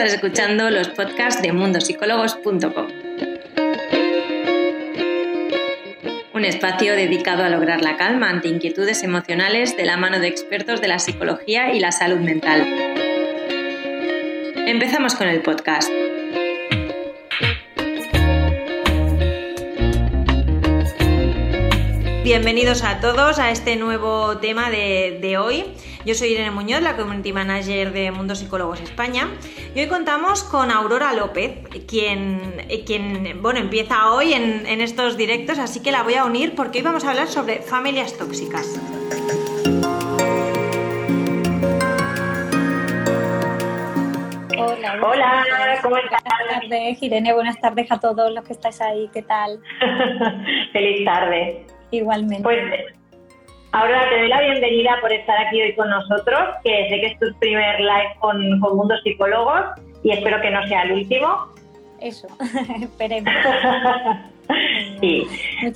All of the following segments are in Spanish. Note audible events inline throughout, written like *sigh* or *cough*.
Estás escuchando los podcasts de mundosicólogos.com. Un espacio dedicado a lograr la calma ante inquietudes emocionales de la mano de expertos de la psicología y la salud mental. Empezamos con el podcast. Bienvenidos a todos a este nuevo tema de, hoy. Yo soy Irene Muñoz, la Community Manager de Mundo Psicólogos España. Y hoy contamos con Aurora López, quien, quien bueno, empieza hoy en, en estos directos, así que la voy a unir porque hoy vamos a hablar sobre familias tóxicas. Hola, Hola, ¿cómo estás? Buenas tardes, Irene, buenas tardes a todos los que estáis ahí, ¿qué tal? *laughs* Feliz tarde. Igualmente. Pues ahora te doy la bienvenida por estar aquí hoy con nosotros, que sé que es tu primer live con, con Mundo Psicólogos y espero que no sea el último. Eso, *laughs* esperemos. *laughs* sí,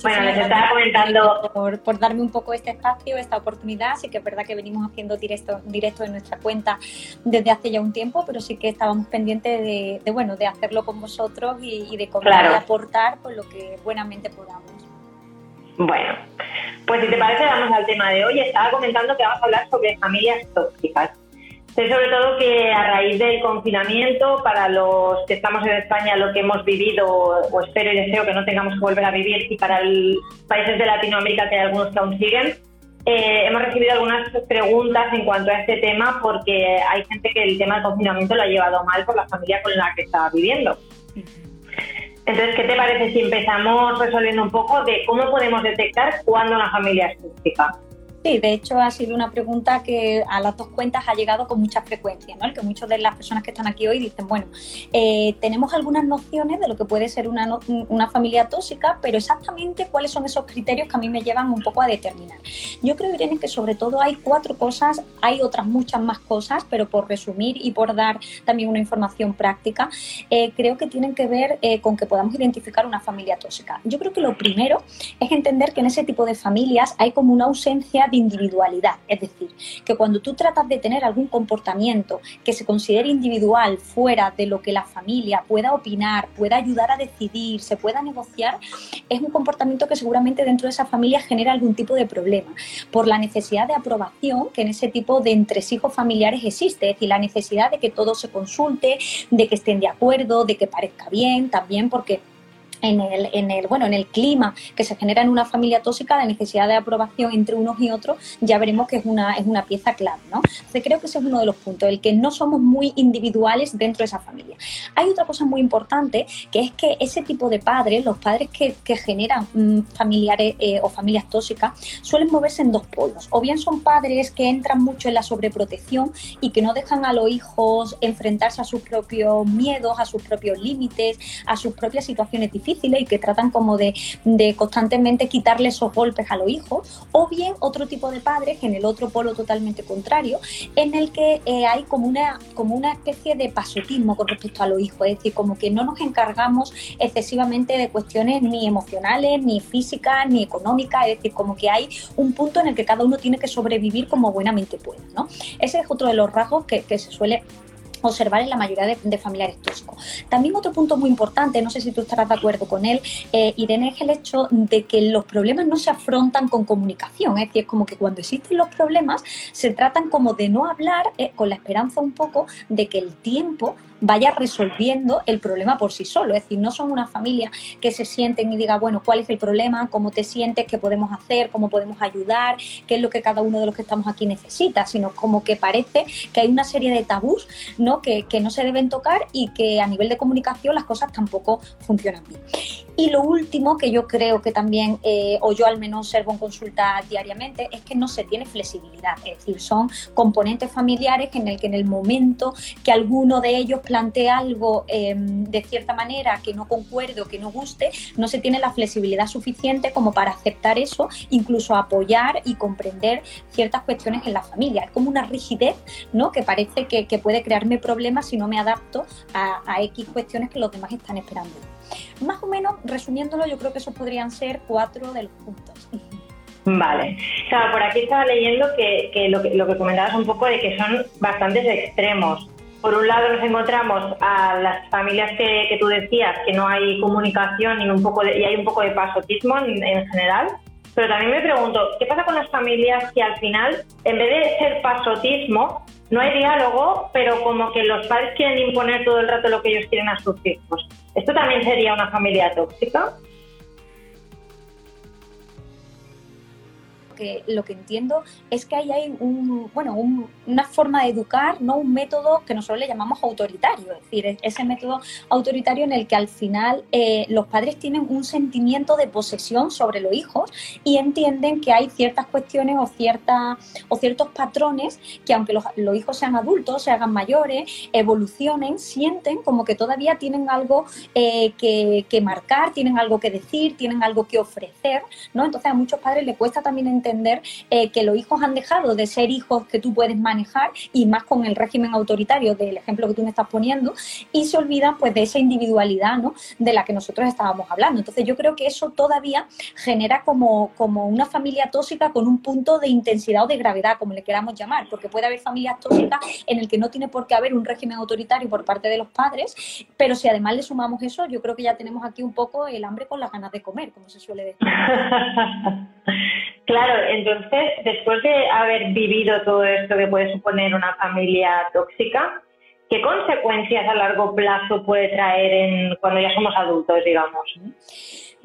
bueno, les estaba comentando. Por, por, darme un poco este espacio, esta oportunidad. Sí que es verdad que venimos haciendo directo, directo en nuestra cuenta desde hace ya un tiempo, pero sí que estábamos pendientes de, bueno, de hacerlo con vosotros y, de cómo aportar por lo que buenamente podamos. Bueno, pues si te parece, vamos al tema de hoy. Estaba comentando que vamos a hablar sobre familias tóxicas. Sé sobre todo que a raíz del confinamiento, para los que estamos en España, lo que hemos vivido, o espero y deseo que no tengamos que volver a vivir, y para los países de Latinoamérica, que hay algunos que aún siguen, eh, hemos recibido algunas preguntas en cuanto a este tema, porque hay gente que el tema del confinamiento lo ha llevado mal por la familia con la que estaba viviendo. Entonces, ¿qué te parece si empezamos resolviendo un poco de cómo podemos detectar cuándo una familia es tóxica? Sí, de hecho ha sido una pregunta que a las dos cuentas ha llegado con mucha frecuencia, ¿no? El que muchas de las personas que están aquí hoy dicen, bueno, eh, tenemos algunas nociones de lo que puede ser una, una, familia tóxica, pero exactamente cuáles son esos criterios que a mí me llevan un poco a determinar. Yo creo, Irene, que sobre todo hay cuatro cosas, hay otras muchas más cosas, pero por resumir y por dar también una información práctica, eh, creo que tienen que ver eh, con que podamos identificar una familia tóxica. Yo creo que lo primero es entender que en ese tipo de familias hay como una ausencia de individualidad. Es decir, que cuando tú tratas de tener algún comportamiento que se considere individual fuera de lo que la familia pueda opinar, pueda ayudar a decidir, se pueda negociar, es un comportamiento que seguramente dentro de esa familia genera algún tipo de problema por la necesidad de aprobación que en ese tipo de entresijos familiares existe, es decir, la necesidad de que todo se consulte, de que estén de acuerdo, de que parezca bien, también porque en el, en el, bueno, en el clima que se genera en una familia tóxica, la necesidad de aprobación entre unos y otros, ya veremos que es una, es una pieza clave. ¿no? Entonces creo que ese es uno de los puntos, el que no somos muy individuales dentro de esa familia. Hay otra cosa muy importante, que es que ese tipo de padres, los padres que, que generan mm, familiares eh, o familias tóxicas, suelen moverse en dos polos. O bien son padres que entran mucho en la sobreprotección y que no dejan a los hijos enfrentarse a sus propios miedos, a sus propios límites, a sus propias situaciones difíciles y que tratan como de, constantemente quitarle esos golpes a los hijos, o bien otro tipo de padres, en el otro polo totalmente contrario, en el que eh, hay como una, como una especie de pasotismo con respecto a los hijos, es decir, como que no nos encargamos excesivamente de cuestiones ni emocionales, ni físicas, ni económicas, es decir, como que hay un punto en el que cada uno tiene que sobrevivir como buenamente puede. ¿no? Ese es otro de los rasgos que, que se suele observar en la mayoría de, familiares tóxicos. También otro punto muy importante, no sé si tú estarás de acuerdo con él, eh, Irene, es el hecho de que los problemas no se afrontan con comunicación, es decir, es como que cuando existen los problemas se tratan como de no hablar eh, con la esperanza un poco de que el tiempo vaya resolviendo el problema por sí solo. Es decir, no son una familia que se sienten y diga, bueno, ¿cuál es el problema? ¿Cómo te sientes? ¿Qué podemos hacer? ¿Cómo podemos ayudar? ¿Qué es lo que cada uno de los que estamos aquí necesita? Sino como que parece que hay una serie de tabús ¿no? Que, que no se deben tocar y que a nivel de comunicación las cosas tampoco funcionan bien. Y lo último que yo creo que también, eh, o yo al menos observo en consulta diariamente, es que no se tiene flexibilidad. Es decir, son componentes familiares en el que en el momento que alguno de ellos plantea algo em, de cierta manera que no concuerde que no guste, no se tiene la flexibilidad suficiente como para aceptar eso, incluso apoyar y comprender ciertas cuestiones en la familia. Es como una rigidez ¿no? que parece que, puede crearme problemas si no me adapto a, a X cuestiones que los demás están esperando. Más o menos, resumiéndolo, yo creo que esos podrían ser cuatro de los puntos. Vale. Claro, por aquí estaba leyendo que, lo que, lo que comentabas un poco de que son bastantes extremos. por un lado nos encontramos a las familias que, tú decías, que no hay comunicación y, un poco y hay un poco de pasotismo en, general, pero también me pregunto, ¿qué pasa con las familias que al final, en vez de ser pasotismo, no hay diálogo, pero como que los padres quieren imponer todo el rato lo que ellos quieren a sus hijos? ¿Esto también sería una familia tóxica? Que, lo que entiendo es que ahí hay un, bueno, una forma de educar, no un método que nosotros le llamamos autoritario, es decir, ese método autoritario en el que al final eh, los padres tienen un sentimiento de posesión sobre los hijos y entienden que hay ciertas cuestiones o, cierta, o ciertos patrones que aunque los, hijos sean adultos, se hagan mayores, evolucionen, sienten como que todavía tienen algo eh, que, que marcar, tienen algo que decir, tienen algo que ofrecer, ¿no? Entonces a muchos padres les cuesta también entender entender eh, que los hijos han dejado de ser hijos que tú puedes manejar y más con el régimen autoritario del ejemplo que tú me estás poniendo y se olvidan pues de esa individualidad ¿no? de la que nosotros estábamos hablando. Entonces yo creo que eso todavía genera como, como una familia tóxica con un punto de intensidad o de gravedad, como le queramos llamar, porque puede haber familias tóxicas en el que no tiene por qué haber un régimen autoritario por parte de los padres, pero si además le sumamos eso, yo creo que ya tenemos aquí un poco el hambre con las ganas de comer, como se suele decir. *laughs* Claro, entonces, después de haber vivido todo esto que puede suponer una familia tóxica, ¿qué consecuencias a largo plazo puede traer en, cuando ya somos adultos, digamos?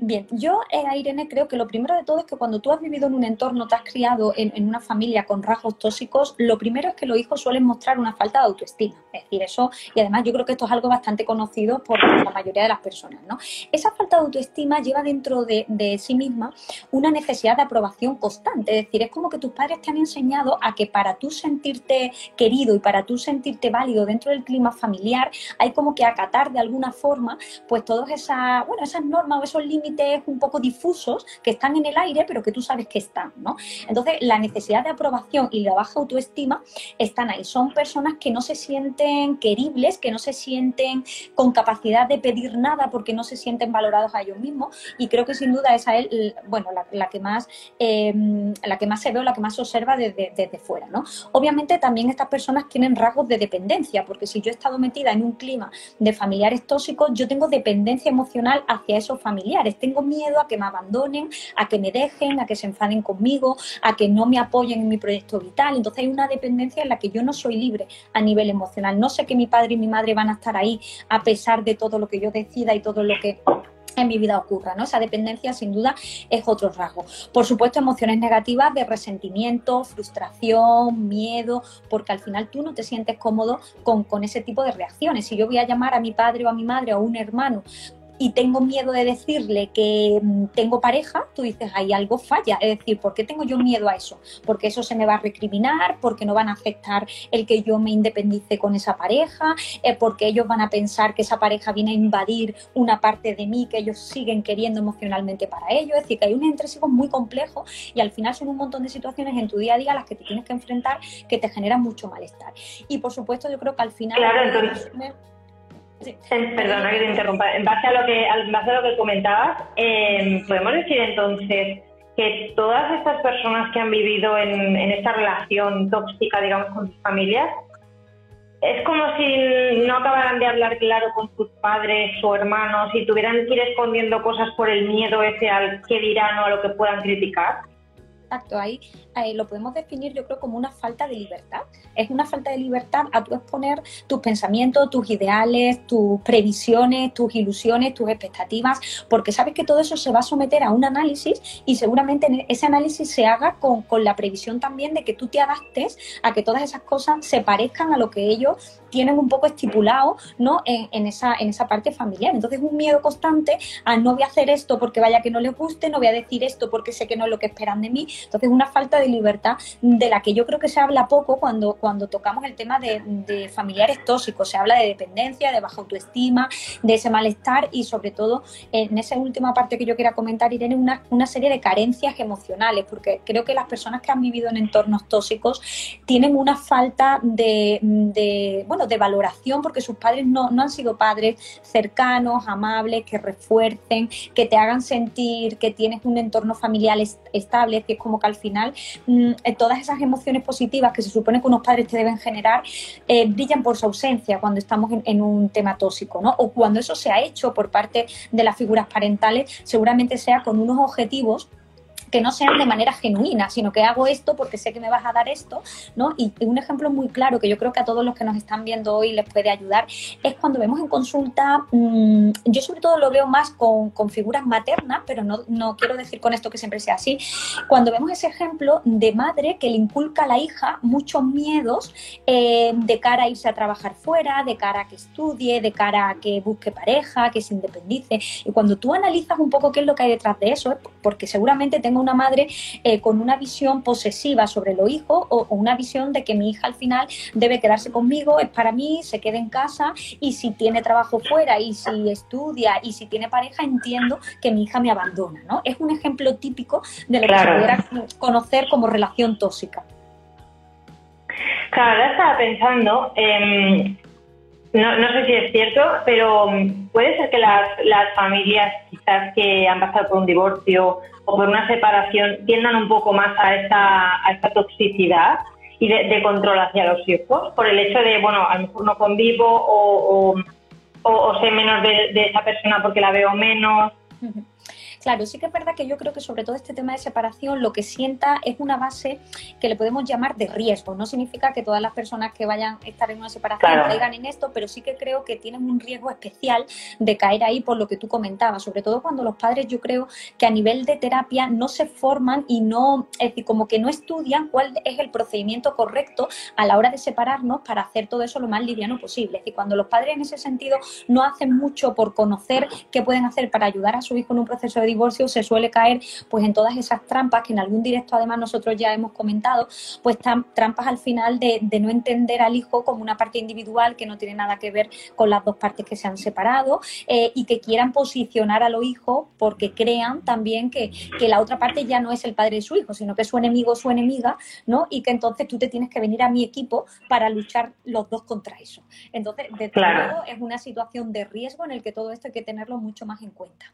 Bien, yo, eh, Irene, creo que lo primero de todo es que cuando tú has vivido en un entorno, te has criado en, una familia con rasgos tóxicos, lo primero es que los hijos suelen mostrar una falta de autoestima. Es decir, eso, y además yo creo que esto es algo bastante conocido por la mayoría de las personas, ¿no? Esa falta de autoestima lleva dentro de, de sí misma una necesidad de aprobación constante. Es decir, es como que tus padres te han enseñado a que para tú sentirte querido y para tú sentirte válido dentro del clima familiar, hay como que acatar de alguna forma, pues todas esas, bueno, esas normas o esos límites un poco difusos que están en el aire, pero que tú sabes que están, ¿no? Entonces, la necesidad de aprobación y la baja autoestima están ahí. Son personas que no se sienten queribles, que no se sienten con capacidad de pedir nada porque no se sienten valorados a ellos mismos. Y creo que sin duda esa es, bueno, la, que más, em, la que más se ve o la que más se observa desde, desde fuera, ¿no? Obviamente también estas personas tienen rasgos de dependencia, porque si yo he estado metida en un clima de familiares tóxicos, yo tengo dependencia emocional hacia esos familiares tengo miedo a que me abandonen, a que me dejen, a que se enfaden conmigo, a que no me apoyen en mi proyecto vital. Entonces hay una dependencia en la que yo no soy libre a nivel emocional. No sé que mi padre y mi madre van a estar ahí a pesar de todo lo que yo decida y todo lo que en mi vida ocurra, ¿no? Esa dependencia sin duda es otro rasgo. Por supuesto, emociones negativas de resentimiento, frustración, miedo, porque al final tú no te sientes cómodo con, con, ese tipo de reacciones. Si yo voy a llamar a mi padre o a mi madre o a un hermano y tengo miedo de decirle que mm, tengo pareja, tú dices, ahí algo falla. Es decir, ¿por qué tengo yo miedo a eso? Porque eso se me va a recriminar, porque no van a aceptar el que yo me independice con esa pareja, eh, porque ellos van a pensar que esa pareja viene a invadir una parte de mí que ellos siguen queriendo emocionalmente para ellos. Es decir, que hay un entresigo muy complejo y al final son un montón de situaciones en tu día a día a las que te tienes que enfrentar que te generan mucho malestar. Y por supuesto, yo creo que al final... Claro, entonces... Perdona que te interrumpa. En base a lo que, en base a lo que comentabas, em, podemos decir entonces que todas estas personas que han vivido en, esta relación tóxica, digamos, con sus familias, es como si no acabaran de hablar claro con sus padres o hermanos y tuvieran que ir escondiendo cosas por el miedo ese al que dirán o a lo que puedan criticar. Exacto, ahí eh, lo podemos definir yo creo como una falta de libertad. Es una falta de libertad a tú exponer tus pensamientos, tus ideales, tus previsiones, tus ilusiones, tus expectativas, porque sabes que todo eso se va a someter a un análisis y seguramente ese análisis se haga con, con la previsión también de que tú te adaptes a que todas esas cosas se parezcan a lo que ellos tienen un poco estipulado ¿no? En, esa, en esa parte familiar. Entonces un miedo constante a no voy a hacer esto porque vaya que no les guste, no voy a decir esto porque sé que no es lo que esperan de mí. Entonces una falta de libertad de la que yo creo que se habla poco cuando, cuando tocamos el tema de, familiares tóxicos. Se habla de dependencia, de baja autoestima, de ese malestar y sobre todo en esa última parte que yo quiera comentar, Irene, una, una serie de carencias emocionales, porque creo que las personas que han vivido en entornos tóxicos tienen una falta de, de valoración porque sus padres no, no han sido padres cercanos, amables, que refuercen, que te hagan sentir que tienes un entorno familiar estable, que es como que al final mm, eh, todas esas emociones positivas que se supone que unos padres te deben generar eh, brillan por su ausencia cuando estamos en, un tema tóxico, ¿no? O cuando eso se ha hecho por parte de las figuras parentales, seguramente sea con unos objetivos que no sean de manera genuina, sino que hago esto porque sé que me vas a dar esto, ¿no? Y un ejemplo muy claro que yo creo que a todos los que nos están viendo hoy les puede ayudar es cuando vemos en consulta, mm, yo sobre todo lo veo más con, figuras maternas, pero no, no, quiero decir con esto que siempre sea así, cuando vemos ese ejemplo de madre que le inculca a la hija muchos miedos eh, de cara a irse a trabajar fuera, de cara a que estudie, de cara a que busque pareja, que se independice. Y cuando tú analizas un poco qué es lo que hay detrás de eso, porque seguramente tengo una madre eh, con una visión posesiva sobre los hijos o, una visión de que mi hija al final debe quedarse conmigo, es para mí, se quede en casa y si tiene trabajo fuera y si estudia y si tiene pareja, entiendo que mi hija me abandona. ¿no? Es un ejemplo típico de lo que se pudiera conocer como relación tóxica. Claro, ahora estaba pensando, no, no, sé si es cierto, pero puede ser que las, las familias quizás que han pasado por un divorcio o por una separación tiendan un poco más a esta, a esta toxicidad y de, control hacia los hijos, por el hecho de, bueno, a lo mejor no convivo o, o, sé menos de, de, esa persona porque la veo menos. Claro, sí que es verdad que yo creo que sobre todo este tema de separación lo que sienta es una base que le podemos llamar de riesgo. No significa que todas las personas que vayan a estar en una separación caigan en esto, pero sí que creo que tienen un riesgo especial de caer ahí por lo que tú comentabas, sobre todo cuando los padres yo creo que a nivel de terapia no se forman y no, es decir, como que no estudian cuál es el procedimiento correcto a la hora de separarnos para hacer todo eso lo más liviano posible. Es decir, cuando los padres en ese sentido no hacen mucho por conocer qué pueden hacer para ayudar a su hijo en un proceso de divorcio se suele caer pues en todas esas trampas que en algún directo además nosotros ya hemos comentado, pues trampas al final de, no entender al hijo como una parte individual que no tiene nada que ver con las dos partes que se han separado eh, y que quieran posicionar a los hijos porque crean también que, la otra parte ya no es el padre de su hijo, sino que es su enemigo o su enemiga, ¿no? Y que entonces tú te tienes que venir a mi equipo para luchar los dos contra eso. Entonces, de claro. es una situación de riesgo en el que todo esto hay que tenerlo mucho más en cuenta.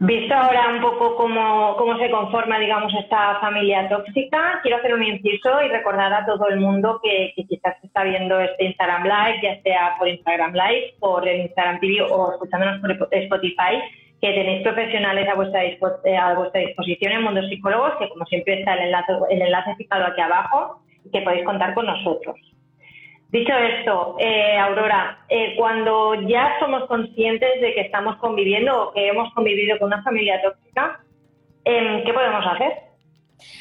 Visto ahora un poco cómo, cómo se conforma, digamos, esta familia tóxica, quiero hacer un inciso y recordar a todo el mundo que, quizás está viendo este Instagram Live, ya sea por Instagram Live, por Instagram TV o escuchándonos por Spotify, que tenéis profesionales a vuestra, eh, a vuestra disposición en Mundo Psicólogos, que como siempre está el enlace, el enlace fijado aquí abajo, que podéis contar con nosotros. Dicho esto, eh, Aurora, eh, cuando ya somos conscientes de que estamos conviviendo o que hemos convivido con una familia tóxica, eh, ¿qué podemos hacer?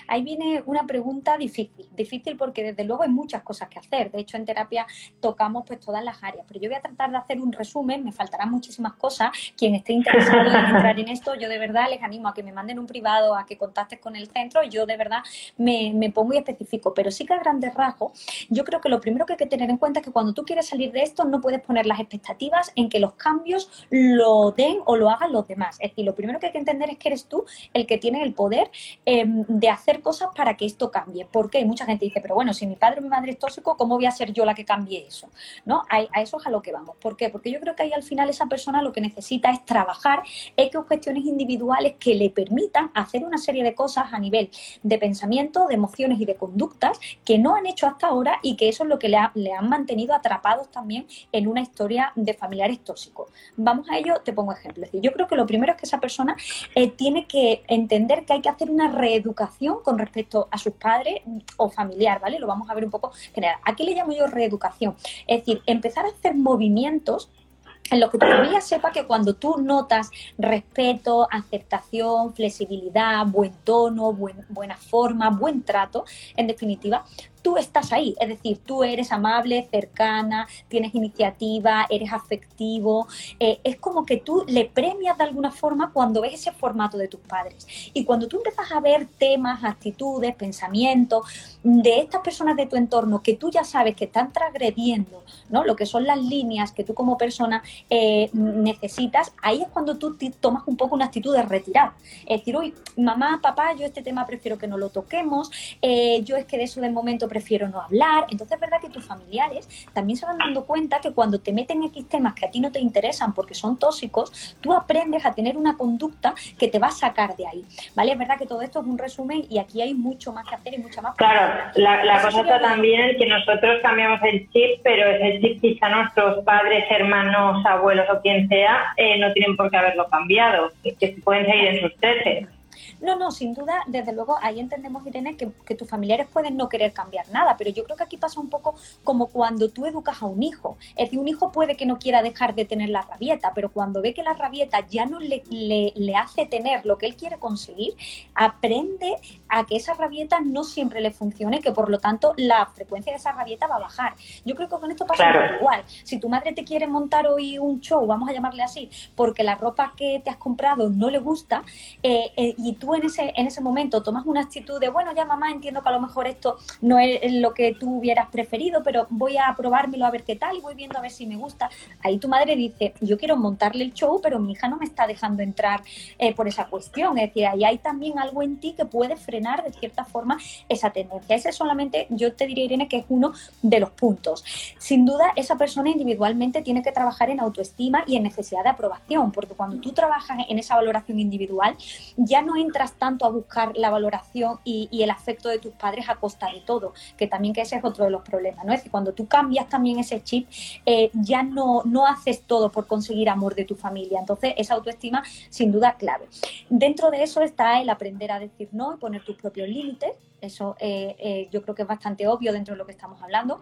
Ahí viene una pregunta difícil, difícil porque desde luego hay muchas cosas que hacer. De hecho, en terapia tocamos pues todas las áreas, pero yo voy a tratar de hacer un resumen, me faltarán muchísimas cosas. Quien esté interesado en entrar en esto, yo de verdad les animo a que me manden un privado, a que contactes con el centro yo de verdad me, me pongo y especifico. Pero sí que a grandes rasgos, yo creo que lo primero que hay que tener en cuenta es que cuando tú quieres salir de esto no puedes poner las expectativas en que los cambios lo den o lo hagan los demás. Es decir, lo primero que hay que entender es que eres tú el que tiene el poder em, de hacer cosas para que esto cambie. Porque mucha gente dice, pero bueno, si mi padre o mi madre es tóxico, ¿cómo voy a ser yo la que cambie eso? ¿No? A, eso es a lo que vamos. ¿Por qué? Porque yo creo que ahí al final esa persona lo que necesita es trabajar en cuestiones individuales que le permitan hacer una serie de cosas a nivel de pensamiento, de emociones y de conductas que no han hecho hasta ahora y que eso es lo que le, le han mantenido atrapados también en una historia de familiares tóxicos. Vamos a ello, te pongo ejemplo. Es decir, yo creo que lo primero es que esa persona eh, tiene que entender que hay que hacer una reeducación con respecto a sus padres o familiar, ¿vale? Lo vamos a ver un poco general. Aquí le llamo yo reeducación. Es decir, empezar a hacer movimientos en los que tu familia sepa que cuando tú notas respeto, aceptación, flexibilidad, buen tono, buena forma, buen trato, en definitiva, tú estás ahí, es decir, tú eres amable, cercana, tienes iniciativa, eres afectivo, eh, es como que tú le premias de alguna forma cuando ves ese formato de tus padres. Y cuando tú empiezas a ver temas, actitudes, pensamientos de estas personas de tu entorno que tú ya sabes que están transgrediendo ¿no? lo que son las líneas que tú como persona eh, necesitas, ahí es cuando tú tomas un poco una actitud de retirar. Es decir, uy, mamá, papá, yo este tema prefiero que no lo toquemos, eh, yo es que de eso de momento prefiero no hablar. Entonces es verdad que tus familiares también se van dando cuenta que cuando te meten X temas que a ti no te interesan porque son tóxicos, tú aprendes a tener una conducta que te va a sacar de ahí. ¿Vale? Es verdad que todo esto es un resumen y aquí hay mucho más que hacer y mucha más. Claro, la, cosa está también que nosotros cambiamos el chip, pero ese chip quizá nuestros padres, hermanos, abuelos o quien sea, eh, no tienen por qué haberlo cambiado, que pueden seguir en sus trece. No, no, sin duda, desde luego, ahí entendemos, Irene, que, que, tus familiares pueden no querer cambiar nada, pero yo creo que aquí pasa un poco como cuando tú educas a un hijo. Es decir, un hijo puede que no quiera dejar de tener la rabieta, pero cuando ve que la rabieta ya no le, le, hace tener lo que él quiere conseguir, aprende a que esa rabieta no siempre le funcione, que por lo tanto la frecuencia de esa rabieta va a bajar. Yo creo que con esto pasa igual. Si tu madre te quiere montar hoy un show, vamos a llamarle así, porque la ropa que te has comprado no le gusta, eh, eh, y tú en ese, en ese momento tomas una actitud de, bueno, ya mamá, entiendo que a lo mejor esto no es lo que tú hubieras preferido, pero voy a probármelo a ver qué tal y voy viendo a ver si me gusta. Ahí tu madre dice, yo quiero montarle el show, pero mi hija no me está dejando entrar eh, por esa cuestión. Es decir, ahí hay también algo en ti que puede frenar de cierta forma esa tendencia. Ese solamente, yo te diría, Irene, que es uno de los puntos. Sin duda, esa persona individualmente tiene que trabajar en autoestima y en necesidad de aprobación, porque cuando tú trabajas en esa valoración individual, ya no entras tanto a buscar la valoración y, el afecto de tus padres a costa de todo, que también que ese es otro de los problemas, ¿no? Es decir, cuando tú cambias también ese chip, eh, ya no, no haces todo por conseguir amor de tu familia. Entonces, esa autoestima, sin duda, clave. Dentro de eso está el aprender a decir no y poner tus propios límites. Eso eh, eh, yo creo que es bastante obvio dentro de lo que estamos hablando.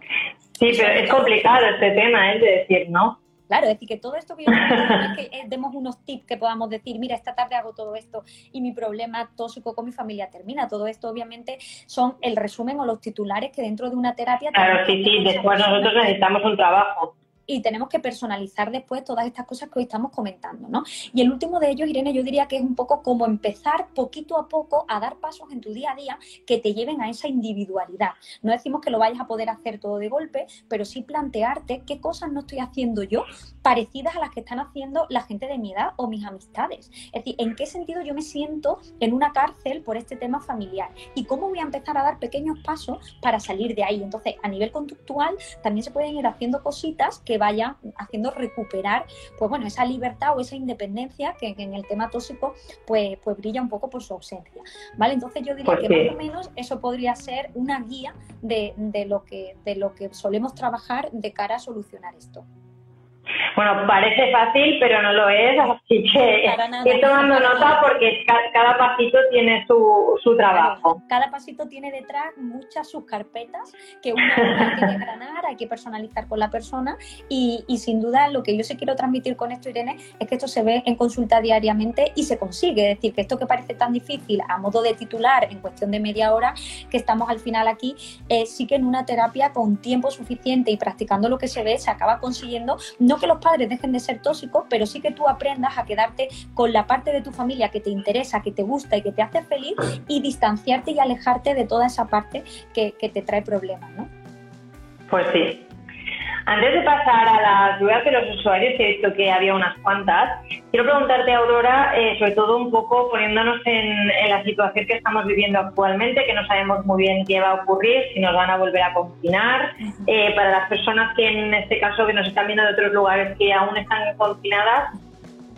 Sí, pero es complicado este tema, ¿eh? De decir no. Claro, es decir, que todo esto que yo *laughs* es que eh, demos unos tips que podamos decir, mira, esta tarde hago todo esto y mi problema tóxico con mi familia termina. Todo esto, obviamente, son el resumen o los titulares que dentro de una terapia. Claro, sí, sí, después nosotros necesitamos un trabajo y tenemos que personalizar después todas estas cosas que hoy estamos comentando, ¿no? Y el último de ellos, Irene, yo diría que es un poco como empezar poquito a poco a dar pasos en tu día a día que te lleven a esa individualidad. No decimos que lo vayas a poder hacer todo de golpe, pero sí plantearte qué cosas no estoy haciendo yo parecidas a las que están haciendo la gente de mi edad o mis amistades. Es decir, en qué sentido yo me siento en una cárcel por este tema familiar y cómo voy a empezar a dar pequeños pasos para salir de ahí. Entonces, a nivel conductual, también se pueden ir haciendo cositas que vaya haciendo recuperar, pues bueno, esa libertad o esa independencia que, en el tema tóxico, pues, pues brilla un poco por su ausencia. ¿Vale? Entonces yo diría que más o menos eso podría ser una guía de, de, lo que, de lo que solemos trabajar de cara a solucionar esto. Bueno, parece fácil, pero no lo es, así que estoy tomando nota porque cada, pasito tiene su, su trabajo. Cada pasito tiene detrás muchas sus carpetas que uno *laughs* hay que desgranar, hay que personalizar con la persona y, y, sin duda lo que yo sí quiero transmitir con esto, Irene, es que esto se ve en consulta diariamente y se consigue. Es decir, que esto que parece tan difícil a modo de titular en cuestión de media hora, que estamos al final aquí, eh, sí que en una terapia con tiempo suficiente y practicando lo que se ve, se acaba consiguiendo no que los padres dejen de ser tóxicos, pero sí que tú aprendas a quedarte con la parte de tu familia que te interesa, que te gusta y que te hace feliz y distanciarte y alejarte de toda esa parte que, que te trae problemas, ¿no? Pues sí, antes de pasar a las dudas de los usuarios, que he visto que había unas cuantas, quiero preguntarte, Aurora, eh, sobre todo un poco poniéndonos en, la situación que estamos viviendo actualmente, que no sabemos muy bien qué va a ocurrir, si nos van a volver a confinar. Eh, para las personas que en este caso que nos están viendo de otros lugares que aún están confinadas,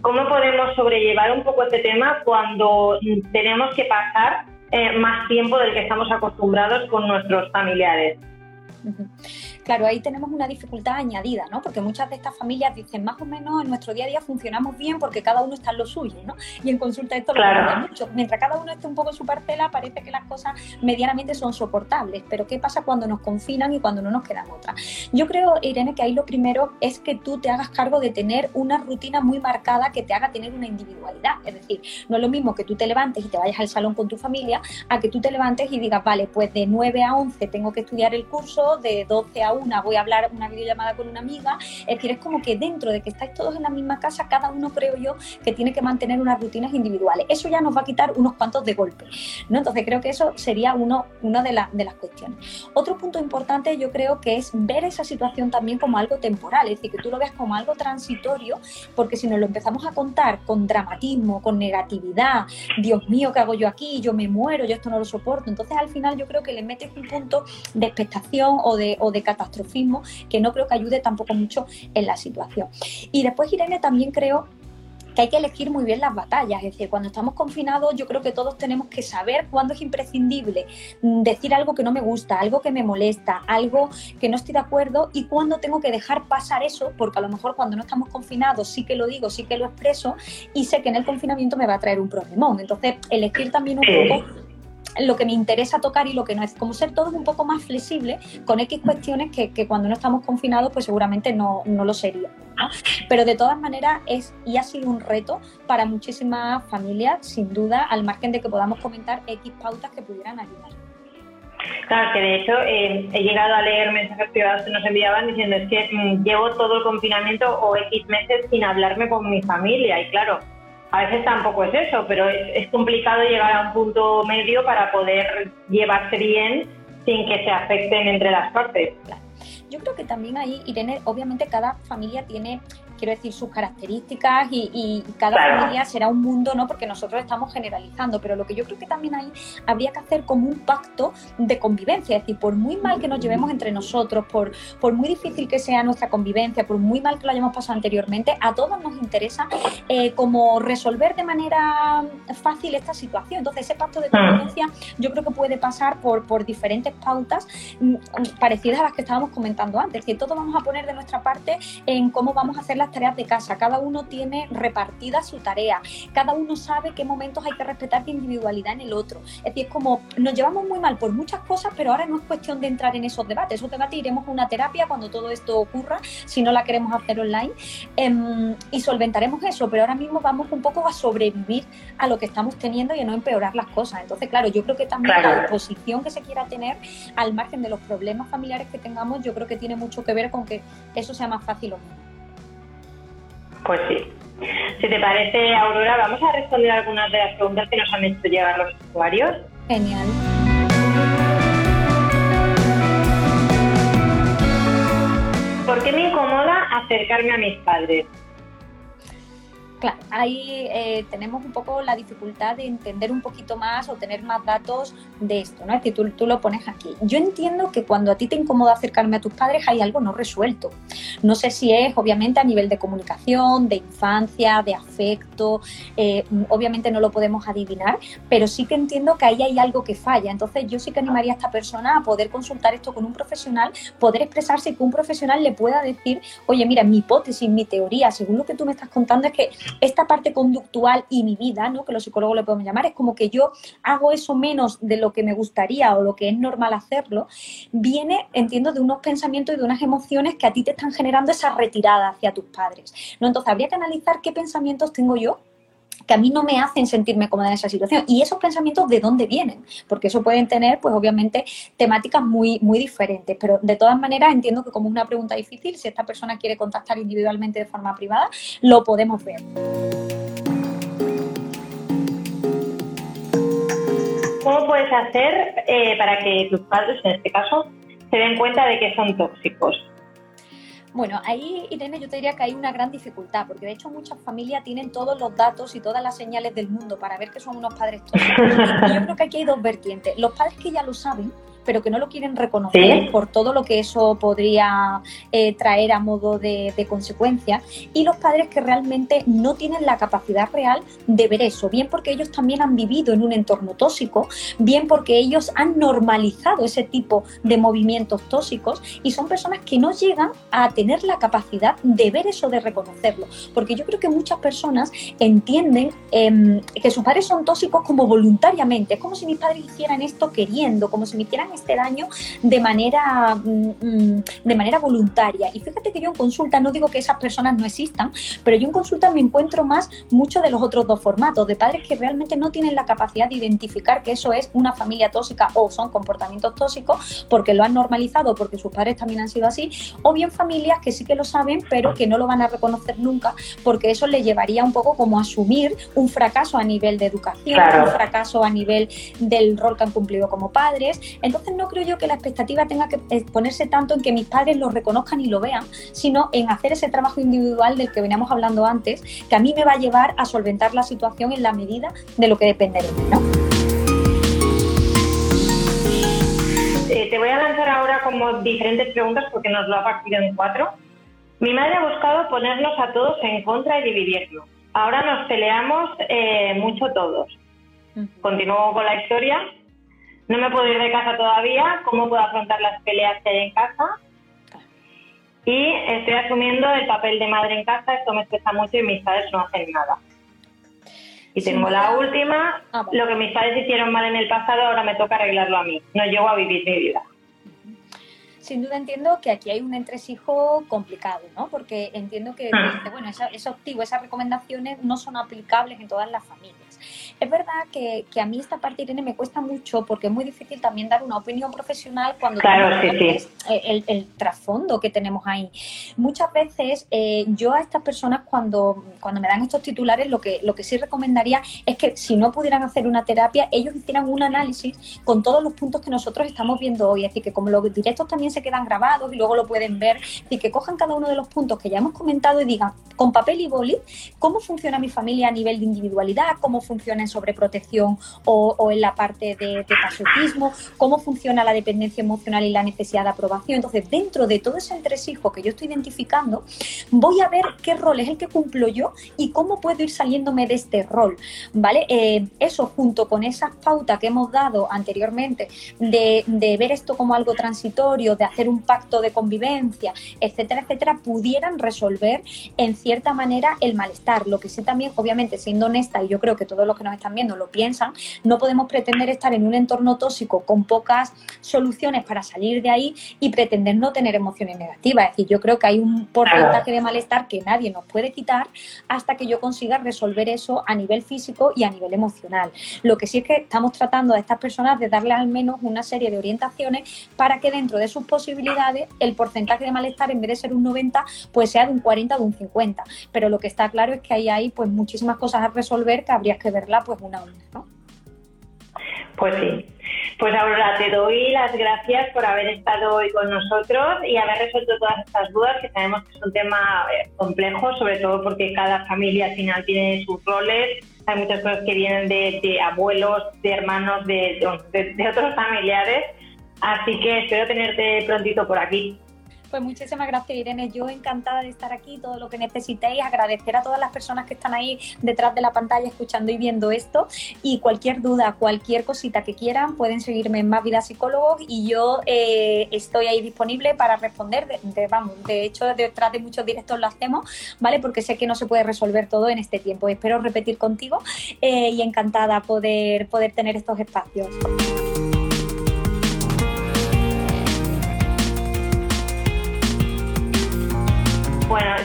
¿cómo podemos sobrellevar un poco este tema cuando tenemos que pasar eh, más tiempo del que estamos acostumbrados con nuestros familiares? Claro, ahí tenemos una dificultad añadida, ¿no? Porque muchas de estas familias dicen, más o menos en nuestro día a día funcionamos bien porque cada uno está en lo suyo, ¿no? Y en consulta esto lo lo mucho. Mientras cada uno esté un poco en su parcela, parece que las cosas medianamente son soportables. Pero ¿qué pasa cuando nos confinan y cuando no nos quedan otras? Yo creo, Irene, que ahí lo primero es que tú te hagas cargo de tener una rutina muy marcada que te haga tener una individualidad. Es decir, no es lo mismo que tú te levantes y te vayas al salón con tu familia a que tú te levantes y digas, vale, pues de 9 a 11 tengo que estudiar el curso, de 12 a una, voy a hablar una videollamada con una amiga. Es decir, es como que dentro de que estáis todos en la misma casa, cada uno creo yo que tiene que mantener unas rutinas individuales. Eso ya nos va a quitar unos cuantos de golpe. ¿no? Entonces creo que eso sería uno, una de, de las cuestiones. Otro punto importante yo creo que es ver esa situación también como algo temporal, es decir, que tú lo veas como algo transitorio, porque si nos lo empezamos a contar con dramatismo, con negatividad, Dios mío, ¿qué hago yo aquí? Yo me muero, yo esto no lo soporto. Entonces al final yo creo que le metes un punto de expectación o de, o de catastrofismo que no creo que ayude tampoco mucho en la situación. Y después Irene también creo que hay que elegir muy bien las batallas. Es decir, cuando estamos confinados, yo creo que todos tenemos que saber cuándo es imprescindible decir algo que no me gusta, algo que me molesta, algo que no estoy de acuerdo y cuándo tengo que dejar pasar eso, porque a lo mejor cuando no estamos confinados sí que lo digo, sí que lo expreso y sé que en el confinamiento me va a traer un problemón. Entonces, elegir también un poco lo que me interesa tocar y lo que no es. Como ser todos un poco más flexible con X cuestiones que, cuando no estamos confinados, pues seguramente no, no lo sería. Pero de todas maneras es y ha sido un reto para muchísimas familias, sin duda, al margen de que podamos comentar X pautas que pudieran ayudar. Claro, que de hecho eh, he llegado a leer mensajes privados que nos enviaban diciendo es que mm, llevo todo el confinamiento o X meses sin hablarme con mi familia y claro, a veces tampoco es eso, pero es, complicado llegar a un punto medio para poder llevarse bien sin que se afecten entre las partes. Yo creo que también ahí, Irene, obviamente cada familia tiene quiero decir, sus características y, cada familia será un mundo, ¿no? Porque nosotros estamos generalizando, pero lo que yo creo que también ahí habría que hacer como un pacto de convivencia, es decir, por muy mal que nos llevemos entre nosotros, por, por muy difícil que sea nuestra convivencia, por muy mal que lo hayamos pasado anteriormente, a todos nos interesa eh, como resolver de manera fácil esta situación. Entonces, ese pacto de convivencia yo creo que puede pasar por, por diferentes pautas mm, parecidas a las que estábamos comentando antes, que todos vamos a poner de nuestra parte en cómo vamos a hacer las tareas de casa, cada uno tiene repartida su tarea, cada uno sabe qué momentos hay que respetar de individualidad en el otro. Es decir, es como nos llevamos muy mal por muchas cosas, pero ahora no es cuestión de entrar en esos debates. Esos debates iremos a una terapia cuando todo esto ocurra, si no la queremos hacer online, em, y solventaremos eso, pero ahora mismo vamos un poco a sobrevivir a lo que estamos teniendo y a no empeorar las cosas. Entonces, claro, yo creo que también la posición que se quiera tener, al margen de los problemas familiares que tengamos, yo creo que tiene mucho que ver con que eso sea más fácil o menos. Pues sí. Si te parece, Aurora, vamos a responder algunas de las preguntas que nos han hecho llegar los usuarios. Genial. ¿Por qué me incomoda acercarme a mis padres? Claro, ahí eh, tenemos un poco la dificultad de entender un poquito más o tener más datos de esto, ¿no? Es decir, tú, tú, lo pones aquí. Yo entiendo que cuando a ti te incomoda acercarme a tus padres hay algo no resuelto. No sé si es, obviamente, a nivel de comunicación, de infancia, de afecto, eh, obviamente no lo podemos adivinar, pero sí que entiendo que ahí hay algo que falla. Entonces, yo sí que animaría a esta persona a poder consultar esto con un profesional, poder expresarse y que un profesional le pueda decir, oye, mira, mi hipótesis, mi teoría, según lo que tú me estás contando, es que esta parte conductual y mi vida, ¿no? que los psicólogos le podemos llamar, es como que yo hago eso menos de lo que me gustaría o lo que es normal hacerlo, viene, entiendo, de unos pensamientos y de unas emociones que a ti te están generando esa retirada hacia tus padres. ¿no? Entonces, habría que analizar qué pensamientos tengo yo que a mí no me hacen sentirme cómoda en esa situación. Y esos pensamientos, ¿de dónde vienen? Porque eso pueden tener, pues obviamente, temáticas muy, muy diferentes. Pero de todas maneras, entiendo que como es una pregunta difícil, si esta persona quiere contactar individualmente de forma privada, lo podemos ver. ¿Cómo puedes hacer eh, para que tus padres, en este caso, se den cuenta de que son tóxicos? Bueno, ahí, Irene, yo te diría que hay una gran dificultad, porque de hecho muchas familias tienen todos los datos y todas las señales del mundo para ver que son unos padres tóxicos. *laughs* Yo creo que aquí hay dos vertientes. Los padres que ya lo saben, pero que no lo quieren reconocer por todo lo que eso podría eh, traer a modo de, consecuencia, y los padres que realmente no tienen la capacidad real de ver eso, bien porque ellos también han vivido en un entorno tóxico, bien porque ellos han normalizado ese tipo de movimientos tóxicos y son personas que no llegan a tener la capacidad de ver eso, de reconocerlo, porque yo creo que muchas personas entienden em, que sus padres son tóxicos como voluntariamente, es como si mis padres hicieran esto queriendo, como si me hicieran este daño de manera, mm, mm, de manera voluntaria. Y fíjate que yo en consulta, no digo que esas personas no existan, pero yo en consulta me encuentro más muchos de los otros dos formatos, de padres que realmente no tienen la capacidad de identificar que eso es una familia tóxica o son comportamientos tóxicos porque lo han normalizado, porque sus padres también han sido así, o bien familias que sí que lo saben, pero que no lo van a reconocer nunca, porque eso les llevaría un poco como a asumir un fracaso a nivel de educación, un fracaso a nivel del rol que han cumplido como padres. Entonces no creo yo que la expectativa tenga que ponerse tanto en que mis padres lo reconozcan y lo vean, sino en hacer ese trabajo individual del que veníamos hablando antes, que a mí me va a llevar a solventar la situación en la medida de lo que depende de mí. ¿no? Eh, te voy a lanzar ahora como diferentes preguntas porque nos lo ha partido en cuatro. Mi madre ha buscado ponernos a todos en contra y dividirnos. Ahora nos peleamos eh, mucho todos. Continúo con la historia. No me puedo ir de casa todavía. ¿Cómo puedo afrontar las peleas que hay en casa? Y estoy asumiendo el papel de madre en casa. Esto me estresa mucho y mis padres no hacen nada. Y tengo la última. Ah, Lo que mis padres hicieron mal en el pasado, ahora me toca arreglarlo a mí. No llego a vivir mi vida sin duda entiendo que aquí hay un entresijo complicado, ¿no? Porque entiendo que, ah. bueno, esos esas recomendaciones no son aplicables en todas las familias. Es verdad que, a mí esta parte, Irene, me cuesta mucho porque es muy difícil también dar una opinión profesional cuando claro, El, trasfondo que tenemos ahí. Muchas veces eh, yo a estas personas cuando, cuando me dan estos titulares lo que, lo que sí recomendaría es que si no pudieran hacer una terapia, ellos hicieran un análisis con todos los puntos que nosotros estamos viendo hoy. Es decir, que como los directos también se quedan grabados y luego lo pueden ver, y que cojan cada uno de los puntos que ya hemos comentado y digan con papel y boli cómo funciona mi familia a nivel de individualidad, cómo funciona en sobreprotección o, en la parte de, de cómo funciona la dependencia emocional y la necesidad de aprobación. Entonces, dentro de todo ese entresijo que yo estoy identificando, voy a ver qué rol es el que cumplo yo y cómo puedo ir saliéndome de este rol, ¿vale? Eh, eso junto con esas pautas que hemos dado anteriormente de, de ver esto como algo transitorio, de hacer un pacto de convivencia, etcétera, etcétera, pudieran resolver en cierta manera el malestar. Lo que sí también, obviamente, siendo honesta, y yo creo que todos los que nos están viendo lo piensan, no podemos pretender estar en un entorno tóxico con pocas soluciones para salir de ahí y pretender no tener emociones negativas. Es decir, yo creo que hay un porcentaje de malestar que nadie nos puede quitar hasta que yo consiga resolver eso a nivel físico y a nivel emocional. Lo que sí es que estamos tratando a estas personas de darle al menos una serie de orientaciones para que dentro de sus posibilidades el porcentaje de malestar en vez de ser un 90 pues sea de un 40 o de un 50. Pero lo que está claro es que hay ahí pues muchísimas cosas a resolver que habría que verla pues una a ¿no? Pues sí. Pues Aurora, te doy las gracias por haber estado hoy con nosotros y haber resuelto todas estas dudas, que sabemos que es un tema complejo, sobre todo porque cada familia al final tiene sus roles. Hay muchas cosas que vienen de, abuelos, de hermanos, de otros familiares. Así que espero tenerte prontito por aquí. Pues muchísimas gracias, Irene. Yo encantada de estar aquí, todo lo que necesitéis. Agradecer a todas las personas que están ahí detrás de la pantalla escuchando y viendo esto. Y cualquier duda, cualquier cosita que quieran, pueden seguirme en Más Vida Psicólogos y yo eh, estoy ahí disponible para responder. De, vamos, de hecho, detrás de muchos directos lo hacemos, ¿vale? Porque sé que no se puede resolver todo en este tiempo. Espero repetir contigo eh, y encantada poder, poder tener estos espacios.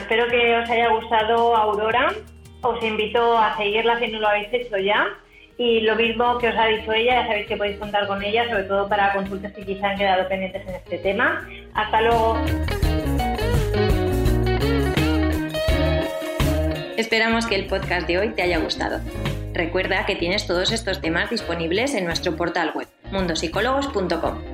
Espero que os haya gustado Aurora. Os invito a seguirla si no lo habéis hecho ya. Y lo mismo que os ha dicho ella, ya sabéis que podéis contar con ella, sobre todo para consultas que quizá han quedado pendientes en este tema. Hasta luego. Esperamos que el podcast de hoy te haya gustado. Recuerda que tienes todos estos temas disponibles en nuestro portal web mundosicólogos.com.